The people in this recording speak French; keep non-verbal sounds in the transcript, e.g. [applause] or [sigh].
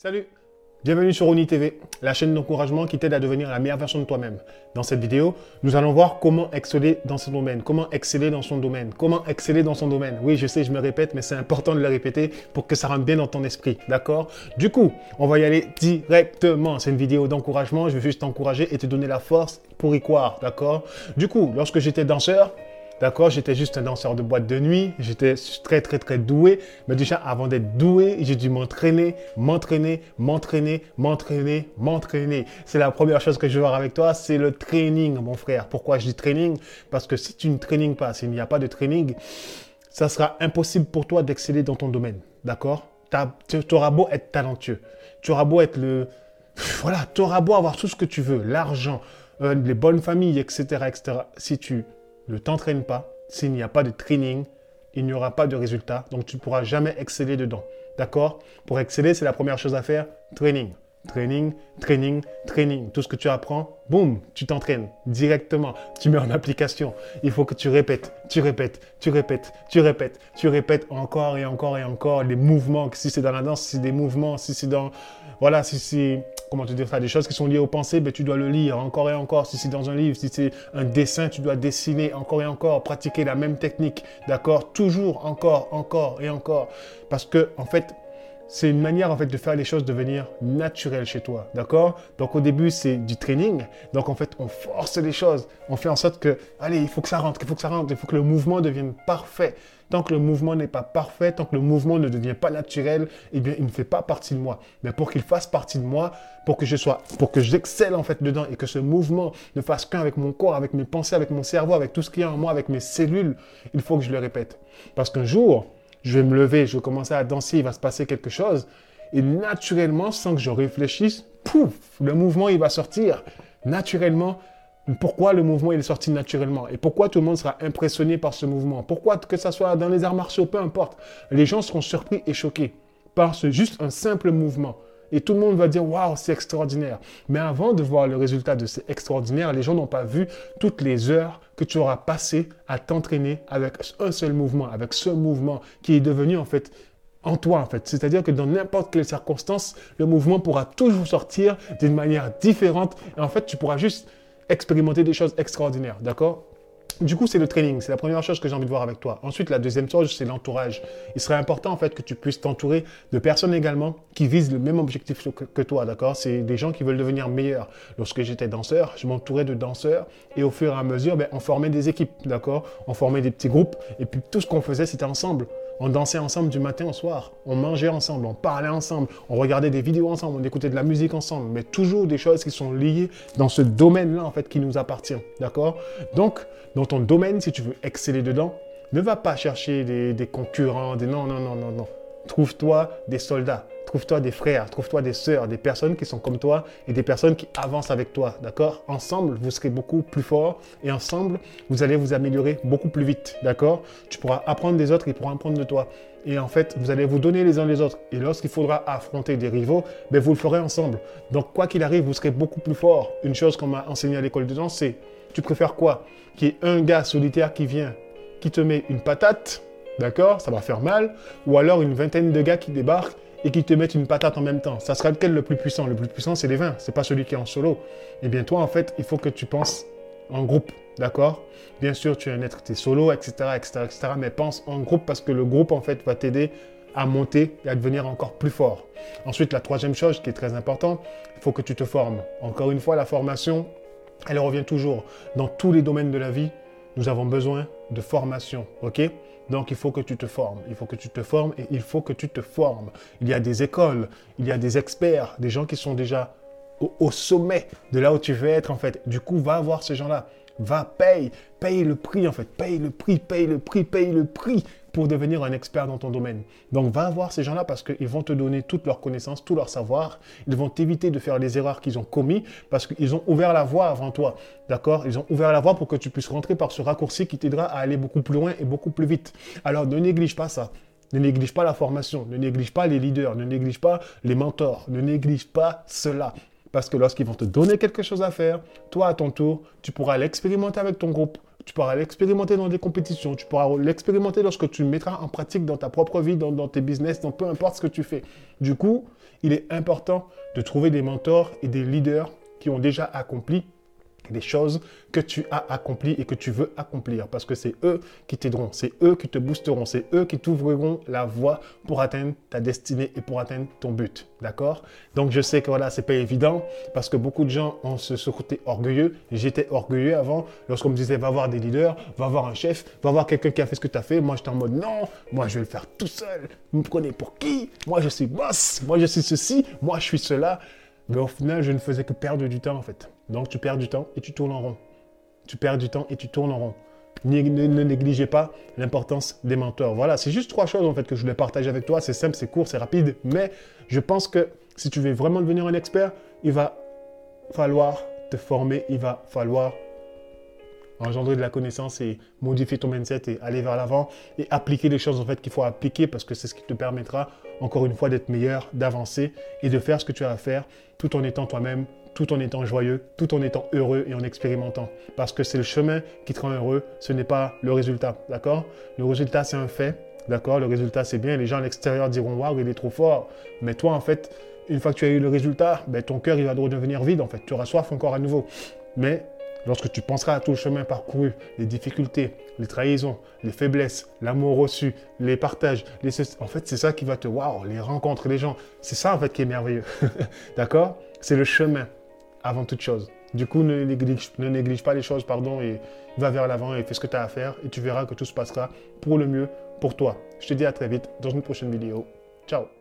Salut Bienvenue sur Oni TV, la chaîne d'encouragement qui t'aide à devenir la meilleure version de toi-même. Dans cette vidéo, nous allons voir comment exceller dans son domaine, comment exceller dans son domaine, comment exceller dans son domaine. Oui, je sais, je me répète, mais c'est important de le répéter pour que ça rentre bien dans ton esprit, d'accord? Du coup, on va y aller directement. C'est une vidéo d'encouragement, je vais juste t'encourager et te donner la force pour y croire, d'accord? Du coup, lorsque j'étais danseur, D'accord J'étais juste un danseur de boîte de nuit. J'étais très, très, très doué. Mais déjà, avant d'être doué, j'ai dû m'entraîner, m'entraîner, m'entraîner, m'entraîner, m'entraîner. C'est la première chose que je veux voir avec toi, c'est le training, mon frère. Pourquoi je dis training? Parce que si tu ne traînes pas, s'il n'y a pas de training, ça sera impossible pour toi d'exceller dans ton domaine. D'accord? Tu auras beau être talentueux. Tu auras beau être le... Voilà, tu auras beau avoir tout ce que tu veux, l'argent, euh, les bonnes familles, etc., etc. Si tu ne t'entraîne pas, s'il n'y a pas de training, il n'y aura pas de résultat. Donc, tu ne pourras jamais exceller dedans. D'accord? Pour exceller, c'est la première chose à faire, training. Training, training, training. Tout ce que tu apprends, boum, tu t'entraînes directement. Tu mets en application. Il faut que tu répètes, tu répètes, tu répètes, tu répètes, tu répètes encore et encore et encore les mouvements. Si c'est dans la danse, si c'est des mouvements, si c'est dans... Voilà, si c'est comment te dire ça, des choses qui sont liées aux pensées, ben, tu dois le lire encore et encore. Si c'est dans un livre, si c'est un dessin, tu dois dessiner encore et encore, pratiquer la même technique, d'accord? Toujours, encore, encore et encore. Parce que, en fait, c'est une manière en fait de faire les choses devenir naturelles chez toi, d'accord? Donc au début c'est du training, donc en fait on force les choses, on fait en sorte que allez il faut que ça rentre, il faut que ça rentre, il faut que le mouvement devienne parfait. Tant que le mouvement n'est pas parfait, tant que le mouvement ne devient pas naturel, eh bien il ne fait pas partie de moi. Mais pour qu'il fasse partie de moi, pour que je sois, pour que j'excelle en fait dedans et que ce mouvement ne fasse qu'un avec mon corps, avec mes pensées, avec mon cerveau, avec tout ce qui est en moi, avec mes cellules, il faut que je le répète. Parce qu'un jour je vais me lever, je vais commencer à danser, il va se passer quelque chose. Et naturellement, sans que je réfléchisse, pouf, le mouvement, il va sortir. Naturellement, pourquoi le mouvement il est sorti naturellement? Et pourquoi tout le monde sera impressionné par ce mouvement? Pourquoi que ce soit dans les arts martiaux, peu importe, les gens seront surpris et choqués par ce juste un simple mouvement. Et tout le monde va dire waouh, c'est extraordinaire. Mais avant de voir le résultat de ce extraordinaire, les gens n'ont pas vu toutes les heures que tu auras passées à t'entraîner avec un seul mouvement, avec ce mouvement qui est devenu en fait en toi en fait. C'est-à-dire que dans n'importe quelle circonstance, le mouvement pourra toujours sortir d'une manière différente et en fait, tu pourras juste expérimenter des choses extraordinaires, d'accord? Du coup, c'est le training. C'est la première chose que j'ai envie de voir avec toi. Ensuite, la deuxième chose, c'est l'entourage. Il serait important, en fait, que tu puisses t'entourer de personnes également qui visent le même objectif que, toi, d'accord? C'est des gens qui veulent devenir meilleurs. Lorsque j'étais danseur, je m'entourais de danseurs et au fur et à mesure, ben, on formait des équipes, d'accord? On formait des petits groupes et puis tout ce qu'on faisait, c'était ensemble. On dansait ensemble du matin au soir. On mangeait ensemble, on parlait ensemble, on regardait des vidéos ensemble, on écoutait de la musique ensemble, mais toujours des choses qui sont liées dans ce domaine-là, en fait, qui nous appartient. D'accord? Donc, dans ton domaine, si tu veux exceller dedans, ne va pas chercher des, des concurrents, des non, non, non, non, non. Trouve-toi des soldats. Trouve-toi des frères, trouve-toi des sœurs, des personnes qui sont comme toi et des personnes qui avancent avec toi, d'accord? Ensemble, vous serez beaucoup plus forts et ensemble, vous allez vous améliorer beaucoup plus vite, d'accord? Tu pourras apprendre des autres, ils pourront apprendre de toi. Et en fait, vous allez vous donner les uns les autres. Et lorsqu'il faudra affronter des rivaux, ben vous le ferez ensemble. Donc, quoi qu'il arrive, vous serez beaucoup plus fort. Une chose qu'on m'a enseigné à l'école de danse, c'est tu préfères quoi? Qu'il y ait un gars solitaire qui vient, qui te met une patate, d'accord? Ça va faire mal. Ou alors une vingtaine de gars qui débarquent et qui te mettent une patate en même temps. Ça sera lequel le plus puissant? Le plus puissant, c'est les 20. C'est pas celui qui est en solo. Eh bien, toi, en fait, il faut que tu penses en groupe, d'accord? Bien sûr, tu es un être, tu solo, etc., etc., etc., mais pense en groupe parce que le groupe, en fait, va t'aider à monter et à devenir encore plus fort. Ensuite, la troisième chose qui est très importante, il faut que tu te formes. Encore une fois, la formation, elle revient toujours. Dans tous les domaines de la vie, nous avons besoin de formation, ok? Donc il faut que tu te formes, il faut que tu te formes et il faut que tu te formes. Il y a des écoles, il y a des experts, des gens qui sont déjà au, sommet de là où tu veux être en fait. Du coup, va voir ces gens-là. Va, paye, paye le prix en fait, paye le prix, paye le prix, paye le prix devenir un expert dans ton domaine. Donc va voir ces gens-là parce qu'ils vont te donner toutes leurs connaissances, tout leur savoir. Ils vont t'éviter de faire les erreurs qu'ils ont commis parce qu'ils ont ouvert la voie avant toi. D'accord? Ils ont ouvert la voie pour que tu puisses rentrer par ce raccourci qui t'aidera à aller beaucoup plus loin et beaucoup plus vite. Alors ne néglige pas ça. Ne néglige pas la formation, ne néglige pas les leaders, ne néglige pas les mentors, ne néglige pas cela. Parce que lorsqu'ils vont te donner quelque chose à faire, toi à ton tour, tu pourras l'expérimenter avec ton groupe, tu pourras l'expérimenter dans des compétitions, tu pourras l'expérimenter lorsque tu le mettras en pratique dans ta propre vie, dans, dans tes business, dans peu importe ce que tu fais. Du coup, il est important de trouver des mentors et des leaders qui ont déjà accompli des choses que tu as accomplies et que tu veux accomplir parce que c'est eux qui t'aideront, c'est eux qui te boosteront, c'est eux qui t'ouvriront la voie pour atteindre ta destinée et pour atteindre ton but. D'accord? Donc je sais que voilà, c'est pas évident parce que beaucoup de gens ont ce, côté orgueilleux. J'étais orgueilleux avant lorsqu'on me disait va voir des leaders, va voir un chef, va voir quelqu'un qui a fait ce que tu as fait. Moi j'étais en mode non, moi je vais le faire tout seul. Vous me prenez pour qui? Moi je suis boss, moi je suis ceci, moi je suis cela. Mais au final, je ne faisais que perdre du temps en fait. Donc tu perds du temps et tu tournes en rond. Tu perds du temps et tu tournes en rond. Ne, négligez pas l'importance des mentors. Voilà, c'est juste trois choses en fait que je voulais partager avec toi. C'est simple, c'est court, c'est rapide. Mais je pense que si tu veux vraiment devenir un expert, il va falloir te former, il va falloir engendrer de la connaissance et modifier ton mindset et aller vers l'avant et appliquer les choses en fait qu'il faut appliquer parce que c'est ce qui te permettra encore une fois d'être meilleur, d'avancer et de faire ce que tu as à faire tout en étant toi-même, tout en étant joyeux, tout en étant heureux et en expérimentant. Parce que c'est le chemin qui te rend heureux, ce n'est pas le résultat, d'accord? Le résultat c'est un fait, d'accord? Le résultat c'est bien, les gens à l'extérieur diront waouh, il est trop fort, mais toi en fait, une fois que tu as eu le résultat, ben, ton cœur il va devenir vide en fait, tu auras soif encore à nouveau. Mais Lorsque tu penseras à tout le chemin parcouru, les difficultés, les trahisons, les faiblesses, l'amour reçu, les partages, en fait, c'est ça qui va te, waouh, les rencontres, les gens, c'est ça en fait qui est merveilleux. [laughs] D'accord? C'est le chemin avant toute chose. Du coup, ne néglige, ne néglige, pas les choses, pardon, et va vers l'avant et fais ce que tu as à faire et tu verras que tout se passera pour le mieux pour toi. Je te dis à très vite dans une prochaine vidéo. Ciao